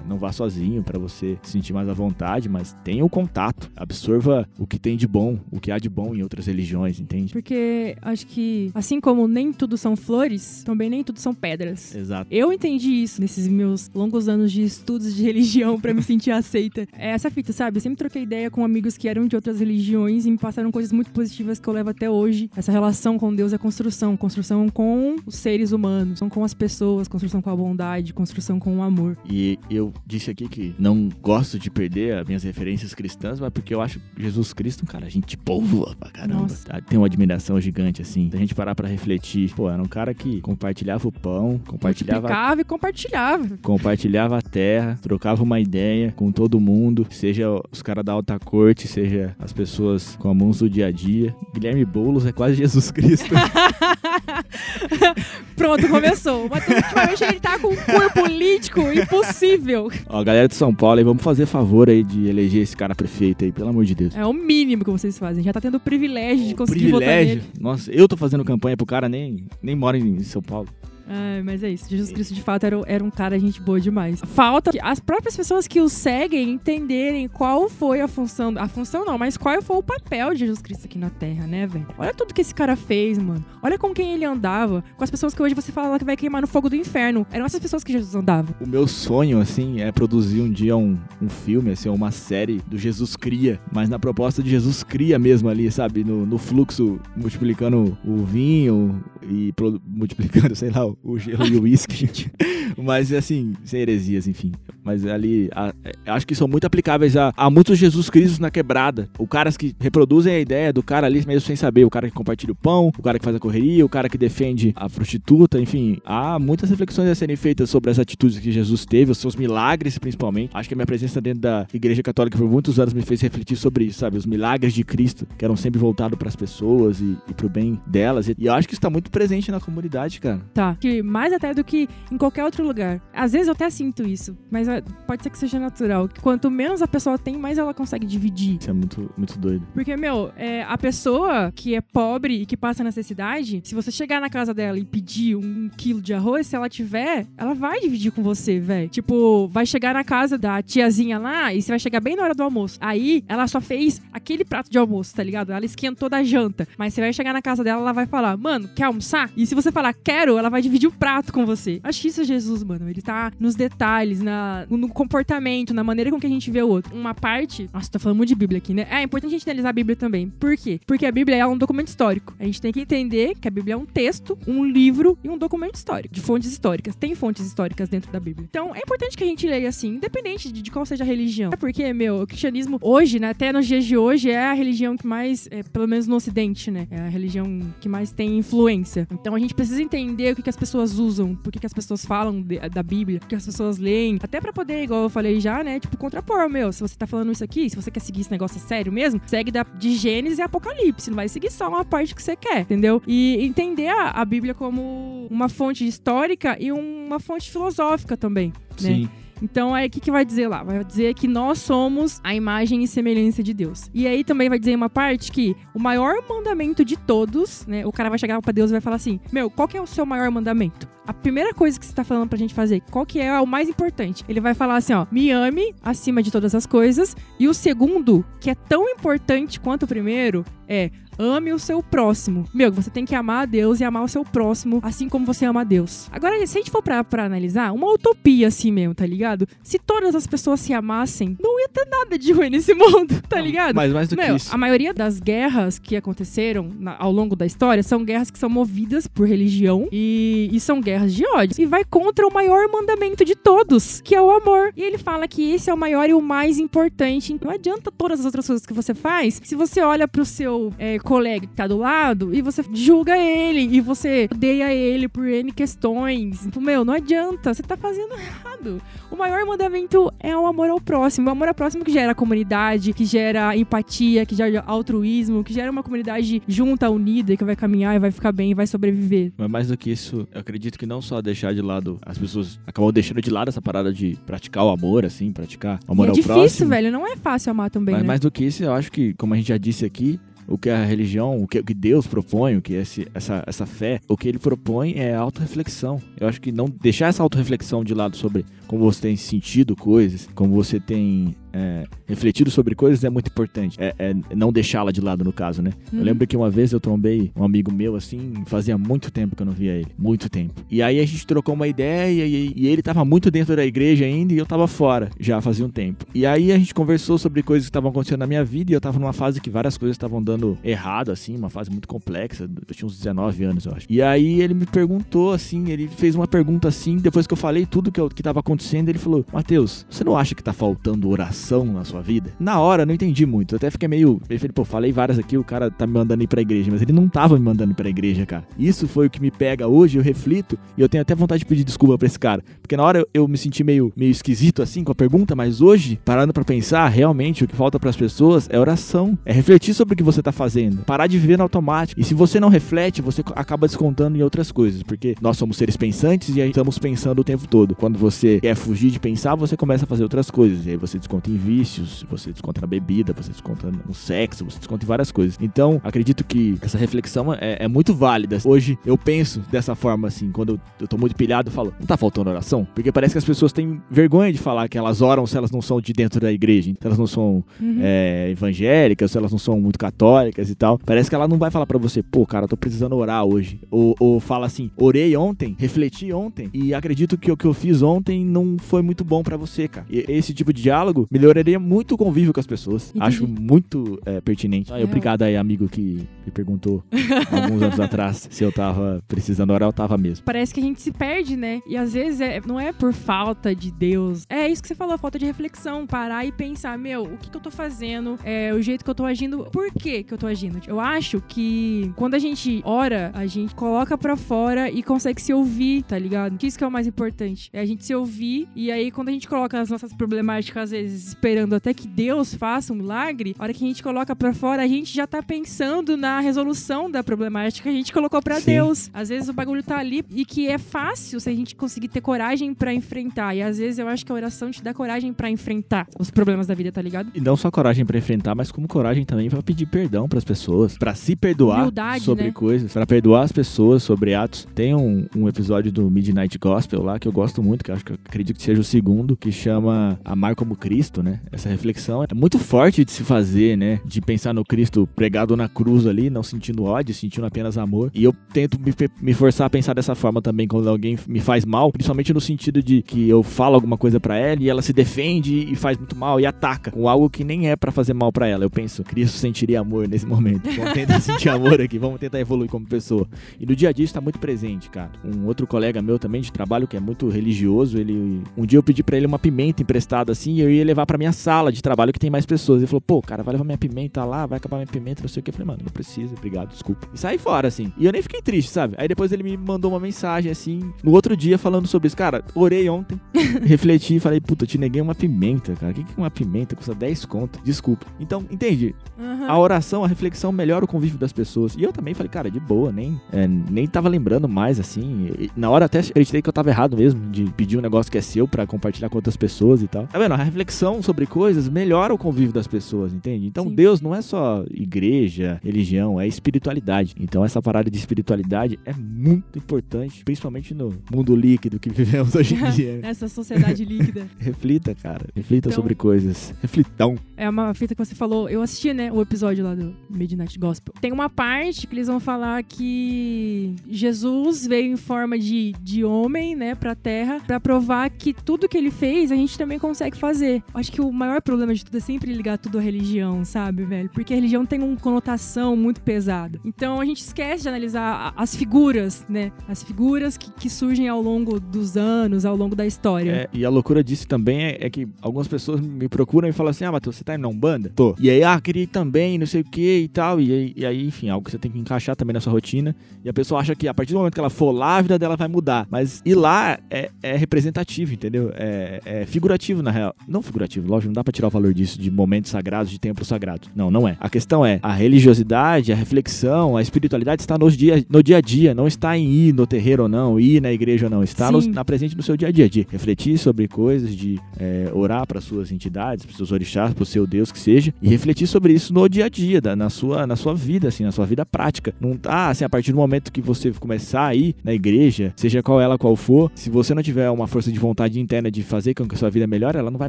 não vá sozinho para você se sentir mais à vontade, mas tenha o contato. Absorva o que tem de bom, o que há de bom em outras religiões, entende? Porque acho que, assim como nem tudo são flores, também nem tudo são pedras. Exato. Eu entendi isso nesses meus longos anos de estudos de religião para me sentir aceita. É essa fita, sabe? Eu sempre troquei ideia com amigos que eram de outras religiões e me passaram coisas muito positivas que eu levo até hoje. Essa relação com Deus é construção. Construção com os seres humanos, com as pessoas, construção com a bondade, construção com o amor. E eu disse aqui que não gosto de perder as minhas referências cristãs, mas porque eu acho Jesus Cristo um cara gente boa pra caramba. Tá? Tem uma admiração gigante, assim. Se a gente parar pra refletir, pô, era um cara que compartilhava o pão, compartilhava. e compartilhava. Compartilhava a terra, trocava uma ideia com todo mundo, seja os caras da alta corte, seja as pessoas com a mãos do dia a dia. Guilherme Boulos é quase Jesus Cristo. Pronto, começou. Mas ultimamente ele tá com um cunho político impossível. Ó, galera de São Paulo, aí, vamos fazer favor aí de eleger esse cara prefeito aí, pelo amor de Deus. É o mínimo que vocês fazem. Já tá tendo o privilégio de conseguir privilégio? votar nele. Nossa, eu tô fazendo campanha pro cara, nem, nem mora em São Paulo. É, mas é isso. Jesus Cristo, de fato, era, era um cara gente boa demais. Falta as próprias pessoas que o seguem entenderem qual foi a função. A função não, mas qual foi o papel de Jesus Cristo aqui na Terra, né, velho? Olha tudo que esse cara fez, mano. Olha com quem ele andava. Com as pessoas que hoje você fala que vai queimar no fogo do inferno. Eram essas pessoas que Jesus andava. O meu sonho, assim, é produzir um dia um, um filme, assim, uma série do Jesus Cria. Mas na proposta de Jesus Cria mesmo ali, sabe? No, no fluxo, multiplicando o vinho e multiplicando, sei lá, o gelo e o uísque. Mas, assim, sem heresias, enfim. mas ali a, a, acho que são muito aplicáveis a, a muitos Jesus Cristos na quebrada. O caras que reproduzem a ideia do cara ali mesmo sem saber, o cara que compartilha o pão, o cara que faz a correria, o cara que defende a prostituta, enfim, há muitas reflexões a serem feitas sobre as atitudes que Jesus teve, os seus milagres principalmente. Acho que a minha presença dentro da Igreja Católica por muitos anos me fez refletir sobre isso, sabe? Os milagres de Cristo, que eram sempre voltados para as pessoas e, e pro bem delas. E, e eu acho que isso tá muito presente na comunidade, cara. Tá. Que mais até do que em qualquer outro lugar. Às vezes eu até sinto isso, mas é, pode ser que seja natural. Que quanto menos a pessoa tem, mais ela consegue dividir. Isso é muito, muito doido. Porque, meu, é, a pessoa que é pobre e que passa necessidade, se você chegar na casa dela e pedir um quilo de arroz, se ela tiver, ela vai dividir com você, velho. Tipo, vai chegar na casa da tiazinha lá e você vai chegar bem na hora do almoço. Aí, ela só fez aquele prato de almoço, tá ligado? Ela esquentou da janta. Mas você vai chegar na casa dela, ela vai falar, mano, quer almoçar? E se você falar, quero, ela vai dividir o prato com você. Acho que isso é Jesus, mano. Ele tá nos detalhes, na, no comportamento, na maneira com que a gente vê o outro. Uma parte. Nossa, tô falando muito de Bíblia aqui, né? É, é importante a gente analisar a Bíblia também. Por quê? Porque a Bíblia é um documento histórico. A gente tem que entender que a Bíblia é um texto, um livro e um documento histórico, de fontes históricas. Tem fontes históricas dentro da Bíblia. Então, é importante que a gente leia assim, independente de, de qual seja a religião. É porque, meu, o cristianismo hoje, né, até nos dias de hoje, é a religião que mais, é, pelo menos no ocidente, né, é a religião que mais tem influência. Então, a gente precisa entender o que, que as pessoas usam, por que, que as pessoas falam de, da Bíblia, o que as pessoas leem, até para poder, igual eu falei já, né, tipo, contrapor, meu, se você tá falando isso aqui, se você quer seguir esse negócio sério mesmo, segue da, de Gênesis e Apocalipse, não vai seguir só uma parte que você quer, entendeu? E entender a, a Bíblia como uma fonte histórica e uma fonte filosófica também, né? Sim. Então, aí o que, que vai dizer lá? Vai dizer que nós somos a imagem e semelhança de Deus. E aí também vai dizer uma parte que o maior mandamento de todos, né? O cara vai chegar pra Deus e vai falar assim: Meu, qual que é o seu maior mandamento? A primeira coisa que você tá falando pra gente fazer, qual que é o mais importante? Ele vai falar assim, ó, me ame acima de todas as coisas. E o segundo, que é tão importante quanto o primeiro, é ame o seu próximo. Meu, você tem que amar a Deus e amar o seu próximo, assim como você ama a Deus. Agora, se a gente for pra, pra analisar, uma utopia assim mesmo, tá ligado? Se todas as pessoas se amassem, não ia ter nada de ruim nesse mundo, tá ligado? Mas mais do Meu, que isso. a maioria das guerras que aconteceram na- ao longo da história são guerras que são movidas por religião e, e são guerras de ódio. E vai contra o maior mandamento de todos, que é o amor. E ele fala que esse é o maior e o mais importante. Não adianta todas as outras coisas que você faz se você olha pro seu é, colega que tá do lado e você julga ele e você odeia ele por N questões. Tipo, meu, não adianta, você tá fazendo errado. O maior mandamento é o amor ao próximo. O amor ao próximo que gera comunidade, que gera empatia, que gera altruísmo, que gera uma comunidade junta, unida, que vai caminhar e vai ficar bem e vai sobreviver. Mas mais do que isso, eu acredito que não só deixar de lado, as pessoas acabam deixando de lado essa parada de praticar o amor, assim, praticar o amor e é ao difícil, próximo. velho. Não é fácil amar também, Mas né? mais do que isso, eu acho que, como a gente já disse aqui, o que a religião, o que, o que Deus propõe, o que esse, essa, essa fé, o que ele propõe é autorreflexão. Eu acho que não deixar essa autorreflexão de lado sobre como você tem sentido coisas, como você tem é, refletido sobre coisas é muito importante. É, é não deixá-la de lado, no caso, né? Uhum. Eu lembro que uma vez eu trombei um amigo meu, assim, fazia muito tempo que eu não via ele. Muito tempo. E aí a gente trocou uma ideia e, e ele tava muito dentro da igreja ainda e eu tava fora, já fazia um tempo. E aí a gente conversou sobre coisas que estavam acontecendo na minha vida e eu tava numa fase que várias coisas estavam dando errado, assim, uma fase muito complexa. Eu tinha uns 19 anos, eu acho. E aí ele me perguntou, assim, ele fez uma pergunta assim, depois que eu falei tudo que, eu, que tava acontecendo, ele falou: Matheus, você não acha que tá faltando oração na sua vida? Na hora, eu não entendi muito. Eu até fiquei meio. Ele falou, pô, falei várias aqui, o cara tá me mandando ir pra igreja, mas ele não tava me mandando pra igreja, cara. Isso foi o que me pega hoje, eu reflito, e eu tenho até vontade de pedir desculpa pra esse cara. Porque na hora eu, eu me senti meio, meio esquisito assim com a pergunta, mas hoje, parando pra pensar, realmente o que falta pras pessoas é oração. É refletir sobre o que você tá fazendo. Parar de viver no automático. E se você não reflete, você acaba descontando em outras coisas. Porque nós somos seres pensantes e aí estamos pensando o tempo todo. Quando você quer fugir de pensar, você começa a fazer outras coisas. E aí você desconta em vícios, você desconta na bebida, você desconta no sexo, você desconta em várias coisas. Então, acredito que essa reflexão é, é muito válida. Hoje eu penso dessa forma assim, quando eu, eu tô muito pilhado, eu falo, não tá faltando oração? Porque parece que as pessoas têm vergonha de falar que elas oram se elas não são de dentro da igreja, se elas não são Uhum. é, evangélicas, se elas não são muito católicas e tal. Parece que ela não vai falar pra você, pô, cara, eu tô precisando orar hoje. Ou, ou fala assim, orei ontem, refleti ontem, e acredito que o que eu fiz ontem não foi muito bom para você, cara. E esse tipo de diálogo melhoraria muito o convívio com as pessoas. Entendi. Acho muito é, pertinente. Ah, obrigado aí, amigo, que me perguntou alguns anos atrás se eu tava precisando orar, eu tava mesmo. Parece que a gente se perde, né? E às vezes é, não é por falta de Deus. É isso que você falou, falta de reflexão. Parar e pensar, meu, o que, que eu tô fazendo? É, o jeito que eu tô agindo. Por que que eu tô agindo? Eu acho que quando a gente ora, a gente coloca pra fora e consegue se ouvir, tá ligado? Que isso que é o mais importante. É a gente se ouvir. E aí, quando a gente coloca as nossas problemáticas, às vezes, esperando até que Deus faça um milagre, a hora que a gente coloca pra fora, a gente já tá pensando na resolução da problemática que a gente colocou pra Sim. Deus. Às vezes o bagulho tá ali e que é fácil se a gente conseguir ter coragem pra enfrentar. E às vezes eu acho que a oração te dá coragem pra enfrentar os problemas da vida, tá ligado? E não só coragem pra enfrentar, mas como coragem também pra pedir perdão pras pessoas, Pra se perdoar Humildade, sobre né? coisas, pra perdoar as pessoas sobre atos. Tem um, um episódio do Midnight Gospel lá que eu gosto muito, que eu acho que eu acredito que seja o segundo, que chama Amar como Cristo, né? Essa reflexão é muito forte de se fazer, né? De pensar no Cristo pregado na cruz ali, não sentindo ódio, sentindo apenas amor. E eu tento me, me forçar a pensar dessa forma também quando alguém me faz mal, principalmente no sentido de que eu falo alguma coisa pra ela e ela se defende e faz muito mal e ataca com algo que nem é pra fazer mal pra ela. Eu penso, Cristo sentiria amor nesse momento. Vamos tentar sentir amor aqui, vamos tentar evoluir como pessoa. E no dia a dia isso tá muito presente, cara. Um outro colega meu também de trabalho que é muito religioso, ele um dia eu pedi pra ele uma pimenta emprestada assim, e eu ia levar pra minha sala de trabalho que tem mais pessoas. Ele falou: "Pô, cara, vai levar minha pimenta lá, vai acabar minha pimenta, não sei o que". Eu falei: "Mano, não precisa, obrigado, desculpa". E saí fora assim. E eu nem fiquei triste, sabe? Aí depois ele me mandou uma mensagem assim, no outro dia falando sobre isso. Cara, orei ontem, refleti e falei: "Puta, te neguei uma pimenta, cara. O que é uma pimenta? Custa 10 conto. Desculpa". Então, entende? Aham. A oração, a reflexão melhora o convívio das pessoas. E eu também falei, cara, de boa, nem, é, nem tava lembrando mais, assim. E na hora até acreditei que eu tava errado mesmo, de pedir um negócio que é seu pra compartilhar com outras pessoas e tal. Tá vendo? A reflexão sobre coisas melhora o convívio das pessoas, entende? Então Sim. Deus não é só igreja, religião, é espiritualidade. Então essa parada de espiritualidade é muito importante, principalmente no mundo líquido que vivemos hoje em dia. Essa sociedade líquida. Reflita, cara. Reflita Então- sobre coisas. Reflitão. É uma fita que você falou. Eu assisti, né, o episódio lá do Midnight Gospel. Tem uma parte que eles vão falar que Jesus veio em forma de, de homem, né, pra terra, pra provar que tudo que ele fez a gente também consegue fazer. Acho que o maior problema de tudo é sempre ligar tudo à religião, sabe, velho? Porque a religião tem uma conotação muito pesada. Então a gente esquece de analisar as figuras, né? As figuras que, que surgem ao longo dos anos, ao longo da história. É, e a loucura disso também é, é que algumas pessoas me procuram e falam assim: Ah, Matheus, você tá indo na Umbanda? Tô. E aí, ah, queria ir também, não sei o que e tal. E aí, e aí, enfim, algo que você tem que encaixar também na sua rotina. E a pessoa acha que a partir do momento que ela for lá, a vida dela vai mudar. Mas ir lá é, é representativo, entendeu? É, é figurativo, na real. Não figurativo, lógico, não dá pra tirar o valor disso de momentos sagrados, de templos sagrados. Não, não é. A questão é a religiosidade, a reflexão, a espiritualidade está nos dia, no dia a dia, não está em ir no terreiro ou não, ir na igreja ou não. Está na presente no seu dia a dia, de refletir sobre coisas, de é, orar para suas entidades, para seus orixás, para o seu Deus que seja, e refletir sobre isso no dia a dia, da- na, sua, na sua vida, assim, na sua vida prática. Não tá, assim, a partir do momento que você começar a ir na igreja, seja qual ela qual for, se você não tiver uma força de vontade interna de fazer com que a sua vida melhore, ela não vai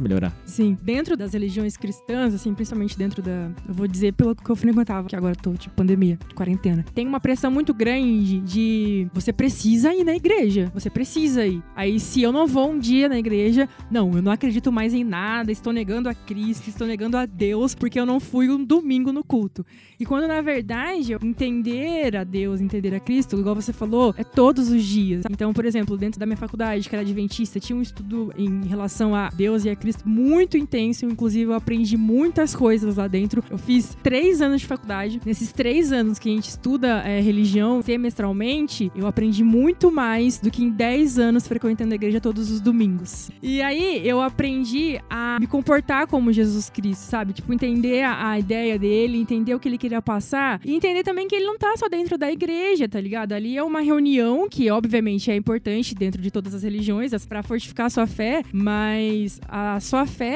melhorar. Sim, dentro das religiões cristãs, assim, principalmente dentro da. Eu vou dizer pelo que eu frequentava, que agora tô, tipo, pandemia, quarentena. Tem uma pressão muito grande de você precisa ir na igreja. Você precisa ir. Aí, se eu não vou um dia na igreja, não, eu não acredito mais em nada, estou negando a Cristo, estou negando a Deus, porque eu não fui um domingo no culto. E quando, na verdade, entender a Deus, entender a Cristo, igual você falou, é todos os dias. Então, por exemplo, dentro da minha faculdade, que era adventista, tinha um estudo em relação a Deus e a Cristo muito intenso. Inclusive, eu aprendi muitas coisas lá dentro. Eu fiz três anos de faculdade. Nesses três anos que a gente estuda é, religião semestralmente, eu aprendi muito mais do que em dez anos frequentando a igreja todos os domingos. E aí, eu aprendi a me comportar como Jesus Cristo, sabe? Tipo, entender a, a ideia dele, entender o que ele queria passar e entender também que ele não tá só dentro da igreja, tá ligado? Ali é uma reunião que, obviamente, é importante dentro de todas as religiões para fortificar a sua fé, mas a sua fé,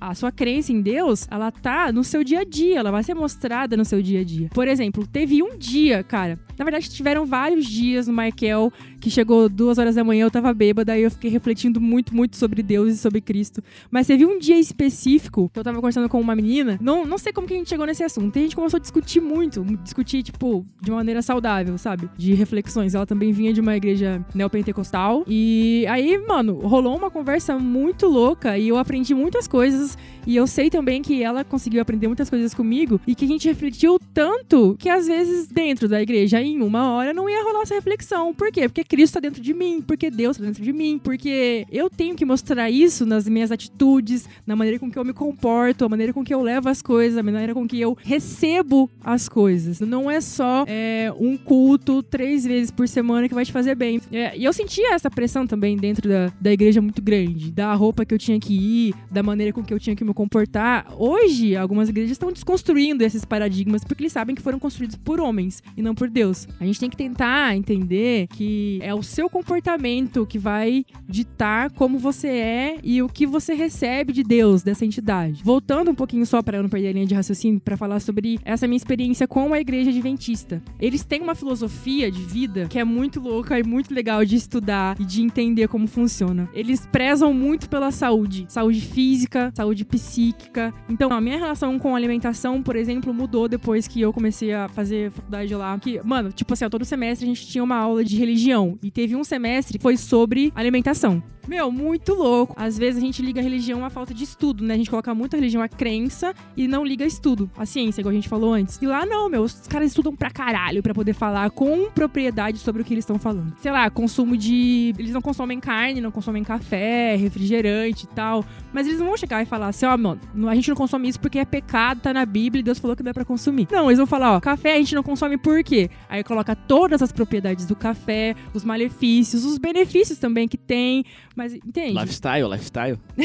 a sua crença em Deus, ela tá no seu dia a dia, ela vai ser mostrada no seu dia a dia. Por exemplo, teve um dia, cara, Na verdade, tiveram vários dias no Michael que chegou duas horas da manhã, eu tava bêbada, e eu fiquei refletindo muito, muito sobre Deus e sobre Cristo. Mas teve um dia específico que eu tava conversando com uma menina, não, não sei como que a gente chegou nesse assunto, e a gente começou a discutir muito, discutir, tipo, de uma maneira saudável, sabe? De reflexões. Ela também vinha de uma igreja neopentecostal, e aí, mano, rolou uma conversa muito louca, e eu aprendi muitas coisas, e eu sei também que ela conseguiu aprender muitas coisas comigo, e que a gente refletiu tanto que às vezes dentro da igreja, em uma hora, não ia rolar essa reflexão. Por quê? Porque Cristo está dentro de mim, porque Deus está dentro de mim, porque eu tenho que mostrar isso nas minhas atitudes, na maneira com que eu me comporto, a maneira com que eu levo as coisas, a maneira com que eu recebo as coisas. Não é só é, um culto três vezes por semana que vai te fazer bem. É, e eu sentia essa pressão também dentro da, da igreja muito grande, da roupa que eu tinha que ir, da maneira com que eu tinha que me comportar. Hoje, algumas igrejas estão desconstruindo esses paradigmas porque eles sabem que foram construídos por homens e não por Deus. A gente tem que tentar entender que é o seu comportamento que vai ditar como você é e o que você recebe de Deus, dessa entidade. Voltando um pouquinho só para eu não perder a linha de raciocínio, para falar sobre essa minha experiência com a igreja adventista. Eles têm uma filosofia de vida que é muito louca e muito legal de estudar e de entender como funciona. Eles prezam muito pela saúde, saúde física, saúde psíquica. Então, a minha relação com alimentação, por exemplo, mudou depois que eu comecei a fazer faculdade lá. Que, mano, tipo assim, todo semestre a gente tinha uma aula de religião. E teve um semestre que foi sobre alimentação. Meu, muito louco. Às vezes a gente liga a religião à falta de estudo, né? A gente coloca muito a religião à crença e não liga estudo, a ciência, igual a gente falou antes. E lá não, meu, os caras estudam pra caralho pra poder falar com propriedade sobre o que eles estão falando. Sei lá, consumo de. Eles não consomem carne, não consomem café, refrigerante e tal. Mas eles não vão chegar e falar assim, ó, oh, mano, a gente não consome isso porque é pecado, tá na Bíblia e Deus falou que não é pra consumir. Não, eles vão falar, ó, café a gente não consome por quê? Aí coloca todas as propriedades do café, os malefícios, os benefícios também que tem. Mas, entende? Lifestyle, lifestyle.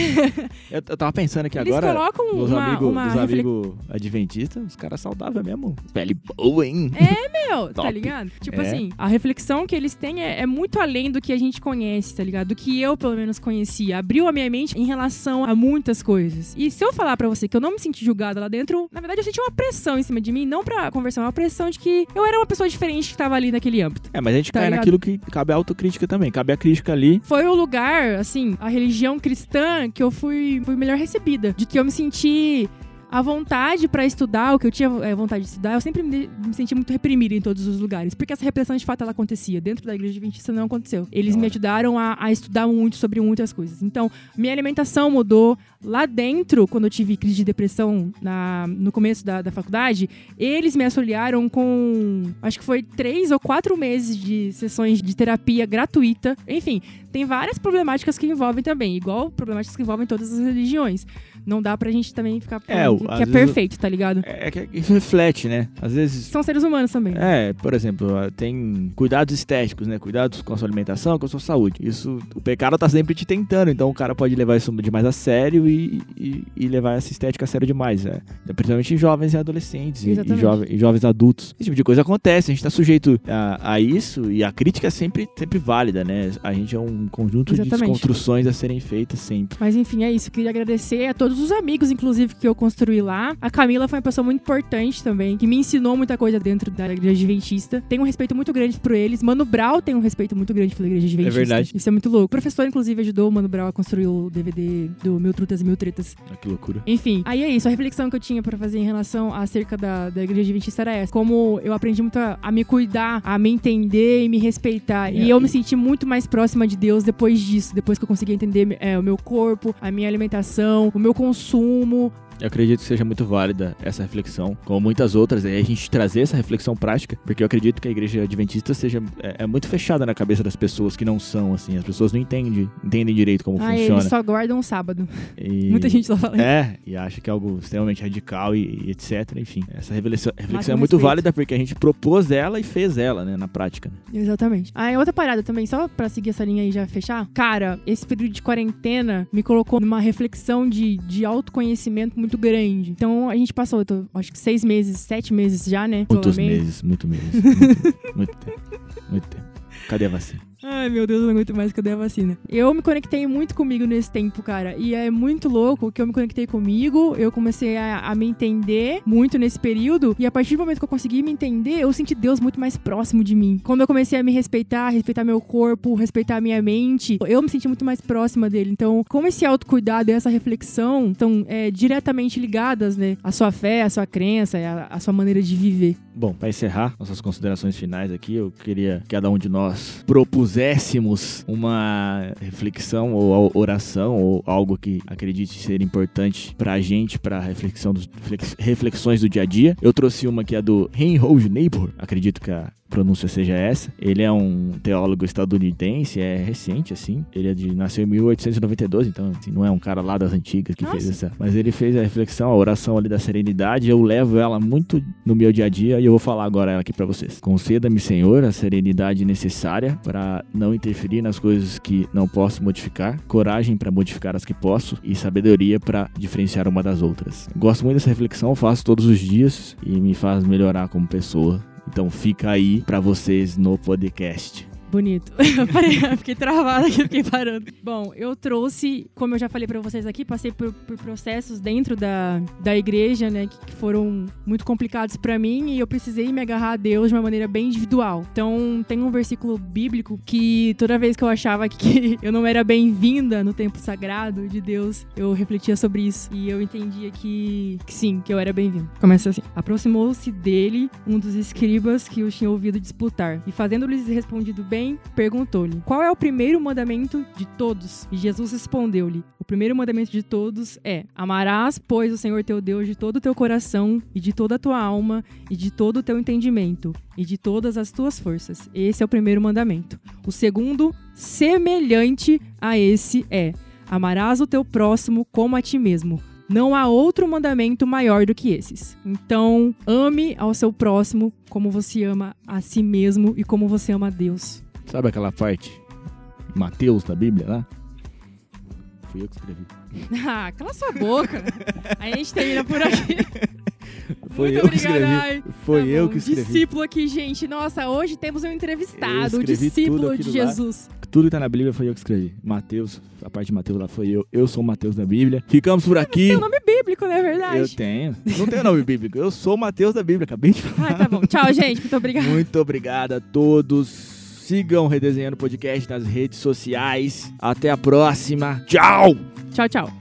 eu, eu tava pensando aqui Eles agora. colocam Dos uma, amigos uma dos refle- amigo adventistas, os caras saudáveis mesmo. Pele boa, hein? É, meu, tá ligado? Tipo É. assim, a reflexão que eles têm é, é muito além do que a gente conhece, tá ligado? Do que eu, pelo menos, conhecia. Abriu a minha mente em relação a muitas coisas. E se eu falar pra você que eu não me senti julgada lá dentro, na verdade eu senti uma pressão em cima de mim, não pra conversar, uma pressão de que eu era uma pessoa diferente que tava ali naquele âmbito. É, mas a gente Tá cai ligado? naquilo que cabe a autocrítica também. Cabe a crítica ali. Foi o lugar, assim, a religião cristã que eu fui, fui melhor recebida. De que eu me senti à vontade pra estudar, o que eu tinha é, vontade de estudar, eu sempre me, senti muito reprimida em todos os lugares. Porque essa repressão, de fato, ela acontecia. Dentro da igreja adventista não aconteceu. Eles me ajudaram a, a estudar muito sobre muitas coisas. Então, minha alimentação mudou. Lá dentro, quando eu tive crise de depressão na, no começo da, da faculdade, eles me auxiliaram com, acho que foi três ou quatro meses de sessões de terapia gratuita. Enfim, tem várias problemáticas que envolvem também, igual problemáticas que envolvem todas as religiões. Não dá pra gente também ficar É, falando que é perfeito, tá ligado? É que isso reflete, né? Às vezes. São seres humanos também. É, por exemplo, ah, tem cuidados estéticos, né? Cuidados com a sua alimentação, com a sua saúde. Isso, o pecado tá sempre te tentando, então o cara pode levar isso demais a sério e, e, e levar essa estética a sério demais, né? Principalmente em jovens e adolescentes e, e, jove- e jovens adultos. Esse tipo de coisa acontece, a gente tá sujeito a, a isso e a crítica é sempre, sempre válida, né? A gente é um conjunto de Exatamente. desconstruções a serem feitas sempre. Mas enfim, é isso. Queria agradecer a todos os amigos, inclusive, que eu construí lá. A Camila foi uma pessoa muito importante também, que me ensinou muita coisa dentro da igreja adventista. Tenho um respeito muito grande por eles. Mano Brau tem um respeito muito grande pela igreja adventista. verdade. Isso é muito louco. O professor, inclusive, ajudou o Mano Brau a construir o DVD do Mil Trutas e Mil Tretas. Ah, que loucura. Enfim, aí é isso. A reflexão que eu tinha pra fazer em relação acerca da, da igreja adventista era essa. Como eu aprendi muito a, a me cuidar, a me entender e me respeitar. E É, eu me senti muito mais próxima de Deus depois disso. Depois que eu consegui entender é, o meu corpo, a minha alimentação, o meu consumo. Eu acredito que seja muito válida essa reflexão, como muitas outras, e a gente trazer essa reflexão prática, porque eu acredito que a igreja adventista seja é, é muito fechada na cabeça das pessoas que não são assim, as pessoas não entendem, entendem direito como ah, funciona. eles só guardam o sábado. E- Muita gente só fala isso. É, e acha que é algo extremamente radical e, e etc. Enfim, essa reflexão, reflexão é muito respeito. válida porque a gente propôs ela e fez ela, né, na prática. né? Exatamente. Ah, outra parada também, só pra seguir essa linha aí e já fechar. Cara, esse período de quarentena me colocou numa reflexão de, de autoconhecimento muito grande. Então a gente passou, tô, acho que seis meses, sete meses já, né? Muitos meses, muito meses. Muito, muito tempo. Muito tempo. Cadê a vacina? Ai, meu Deus, eu não aguento mais que eu dei a vacina. Eu me conectei muito comigo nesse tempo, cara. E é muito louco que eu me conectei comigo, eu comecei a, a me entender muito nesse período. E a partir do momento que eu consegui me entender, eu senti Deus muito mais próximo de mim. Quando eu comecei a me respeitar, respeitar meu corpo, respeitar a minha mente, eu me senti muito mais próxima dele. Então, como esse autocuidado e essa reflexão estão é, diretamente ligadas, né? A sua fé, a sua crença, a, a sua maneira de viver. Bom, para encerrar nossas considerações finais aqui, eu queria que cada um de nós propuséssemos uma reflexão ou oração ou algo que acredite ser importante pra gente, pra reflexão dos, reflexões do dia a dia. Eu trouxe uma que é do Reinhold Niebuhr, acredito que a pronúncia seja essa. Ele é um teólogo estadunidense, é recente, assim. Ele é de, nasceu em 1892, então assim, não é um cara lá das antigas que Nossa. fez essa. Mas ele fez a reflexão, a oração ali da serenidade. Eu levo ela muito no meu dia a dia e eu vou falar agora ela aqui para vocês. Conceda-me, Senhor, a serenidade necessária para não interferir nas coisas que não posso modificar, coragem para modificar as que posso e sabedoria para diferenciar uma das outras. Gosto muito dessa reflexão, faço todos os dias e me faz melhorar como pessoa então fica aí para vocês no podcast. Bonito. fiquei travada aqui, fiquei parando. Bom, eu trouxe, como eu já falei para vocês aqui, passei por, por, processos dentro da, da igreja, né, que, que foram muito complicados para mim e eu precisei me agarrar a Deus de uma maneira bem individual. Então, tem um versículo bíblico que toda vez que eu achava que eu não era bem-vinda no tempo sagrado de Deus, eu refletia sobre isso e eu entendia que, que sim, que eu era bem-vindo. Começa assim: Aproximou-se dele um dos escribas que os tinha ouvido disputar e fazendo-lhes respondido bem também perguntou-lhe: Qual é o primeiro mandamento de todos? E Jesus respondeu-lhe: O primeiro mandamento de todos é: Amarás, pois, o Senhor teu Deus de todo o teu coração e de toda a tua alma e de todo o teu entendimento e de todas as tuas forças. Esse é o primeiro mandamento. O segundo, semelhante a esse, é: Amarás o teu próximo como a ti mesmo. Não há outro mandamento maior do que esses. Então, ame ao seu próximo como você ama a si mesmo e como você ama a Deus. Sabe aquela parte? Mateus da Bíblia lá? Fui eu que escrevi. ah, cala sua boca. Aí a gente termina por aqui. Foi Muito eu obrigada. que escrevi. Foi tá eu bom. que escrevi. Discípulo aqui, gente. Nossa, hoje temos um entrevistado, um discípulo de Jesus. Lá. Tudo que tá na Bíblia foi eu que escrevi. Mateus, a parte de Mateus lá foi eu. Eu sou Mateus da Bíblia. Ficamos por aqui. Você tem um nome bíblico, não é verdade? Eu tenho. Não tenho nome bíblico. Eu sou Mateus da Bíblia. Acabei de falar. Ah, tá bom. Tchau, gente. Muito obrigado. Muito obrigado a todos. Sigam Redesenhando Podcast nas redes sociais. Até a próxima. Tchau! Tchau, tchau.